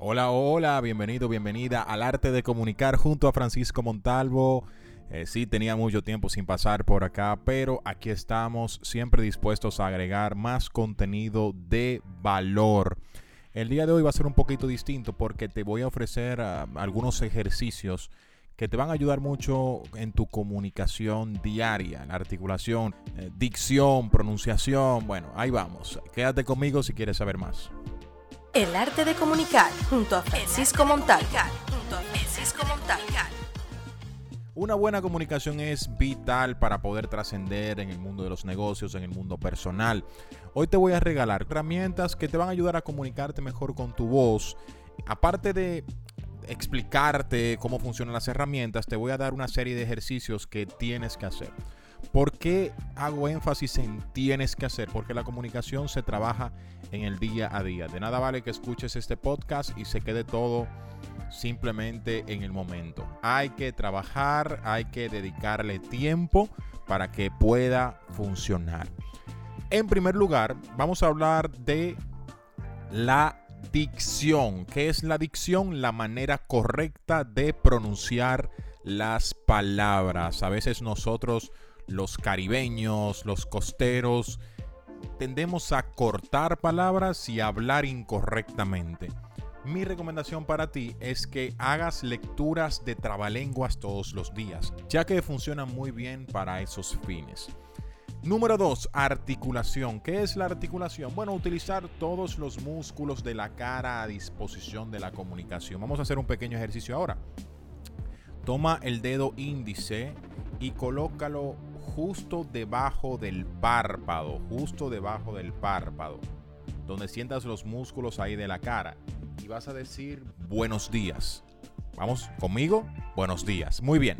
Hola, hola, bienvenido, bienvenida al arte de comunicar junto a Francisco Montalvo. Eh, sí, tenía mucho tiempo sin pasar por acá, pero aquí estamos siempre dispuestos a agregar más contenido de valor. El día de hoy va a ser un poquito distinto porque te voy a ofrecer ah, algunos ejercicios que te van a ayudar mucho en tu comunicación diaria, la articulación, eh, dicción, pronunciación. Bueno, ahí vamos. Quédate conmigo si quieres saber más. El arte de comunicar junto a Francisco Montal. Una buena comunicación es vital para poder trascender en el mundo de los negocios, en el mundo personal. Hoy te voy a regalar herramientas que te van a ayudar a comunicarte mejor con tu voz. Aparte de explicarte cómo funcionan las herramientas, te voy a dar una serie de ejercicios que tienes que hacer. ¿Por qué hago énfasis en tienes que hacer? Porque la comunicación se trabaja en el día a día. De nada vale que escuches este podcast y se quede todo simplemente en el momento. Hay que trabajar, hay que dedicarle tiempo para que pueda funcionar. En primer lugar, vamos a hablar de la dicción. ¿Qué es la dicción? La manera correcta de pronunciar las palabras. A veces nosotros los caribeños, los costeros, tendemos a cortar palabras y hablar incorrectamente. Mi recomendación para ti es que hagas lecturas de trabalenguas todos los días, ya que funciona muy bien para esos fines. Número 2. Articulación. ¿Qué es la articulación? Bueno, utilizar todos los músculos de la cara a disposición de la comunicación. Vamos a hacer un pequeño ejercicio ahora. Toma el dedo índice y colócalo justo debajo del párpado, justo debajo del párpado, donde sientas los músculos ahí de la cara. Y vas a decir buenos días. Vamos conmigo, buenos días. Muy bien.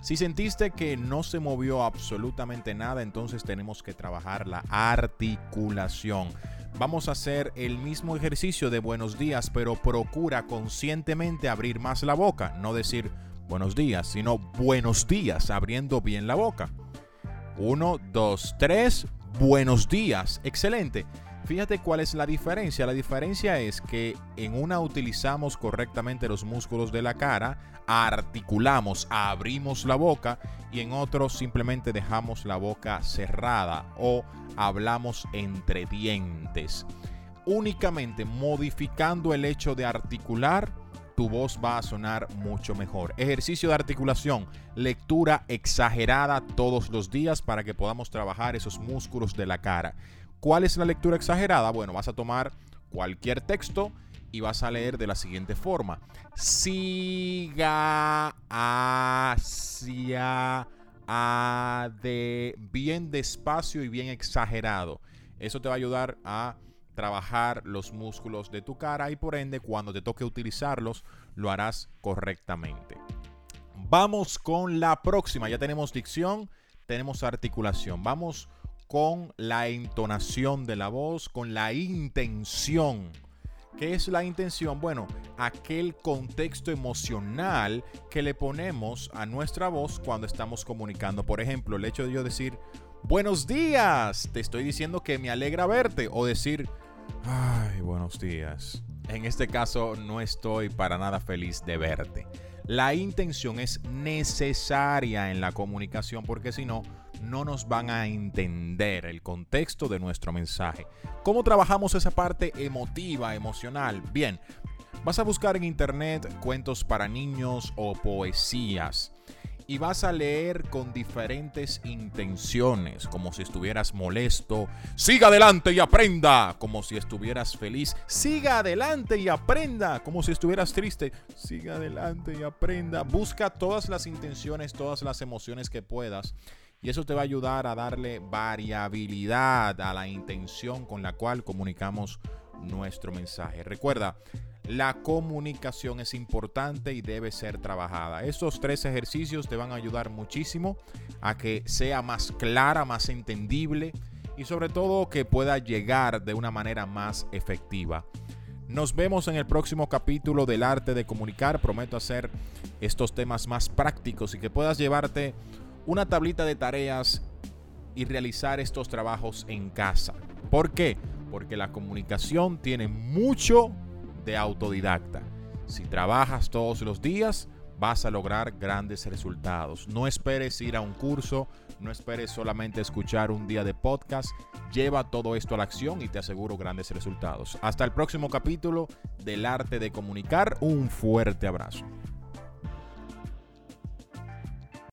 Si sentiste que no se movió absolutamente nada, entonces tenemos que trabajar la articulación. Vamos a hacer el mismo ejercicio de buenos días, pero procura conscientemente abrir más la boca, no decir buenos días, sino buenos días, abriendo bien la boca. Uno, dos, tres. Buenos días. Excelente. Fíjate cuál es la diferencia. La diferencia es que en una utilizamos correctamente los músculos de la cara, articulamos, abrimos la boca y en otro simplemente dejamos la boca cerrada o hablamos entre dientes. Únicamente modificando el hecho de articular tu voz va a sonar mucho mejor. Ejercicio de articulación, lectura exagerada todos los días para que podamos trabajar esos músculos de la cara. ¿Cuál es la lectura exagerada? Bueno, vas a tomar cualquier texto y vas a leer de la siguiente forma. Siga hacia a de bien despacio y bien exagerado. Eso te va a ayudar a trabajar los músculos de tu cara y por ende cuando te toque utilizarlos lo harás correctamente. Vamos con la próxima. Ya tenemos dicción, tenemos articulación. Vamos con la entonación de la voz, con la intención. ¿Qué es la intención? Bueno, aquel contexto emocional que le ponemos a nuestra voz cuando estamos comunicando. Por ejemplo, el hecho de yo decir, buenos días, te estoy diciendo que me alegra verte. O decir, Ay, buenos días. En este caso no estoy para nada feliz de verte. La intención es necesaria en la comunicación porque si no, no nos van a entender el contexto de nuestro mensaje. ¿Cómo trabajamos esa parte emotiva, emocional? Bien, vas a buscar en internet cuentos para niños o poesías y vas a leer con diferentes intenciones, como si estuvieras molesto, siga adelante y aprenda, como si estuvieras feliz, siga adelante y aprenda, como si estuvieras triste, siga adelante y aprenda, busca todas las intenciones, todas las emociones que puedas. Y eso te va a ayudar a darle variabilidad a la intención con la cual comunicamos nuestro mensaje. Recuerda, la comunicación es importante y debe ser trabajada. Estos tres ejercicios te van a ayudar muchísimo a que sea más clara, más entendible y sobre todo que pueda llegar de una manera más efectiva. Nos vemos en el próximo capítulo del arte de comunicar. Prometo hacer estos temas más prácticos y que puedas llevarte una tablita de tareas y realizar estos trabajos en casa. ¿Por qué? Porque la comunicación tiene mucho de autodidacta. Si trabajas todos los días, vas a lograr grandes resultados. No esperes ir a un curso, no esperes solamente escuchar un día de podcast. Lleva todo esto a la acción y te aseguro grandes resultados. Hasta el próximo capítulo del arte de comunicar. Un fuerte abrazo.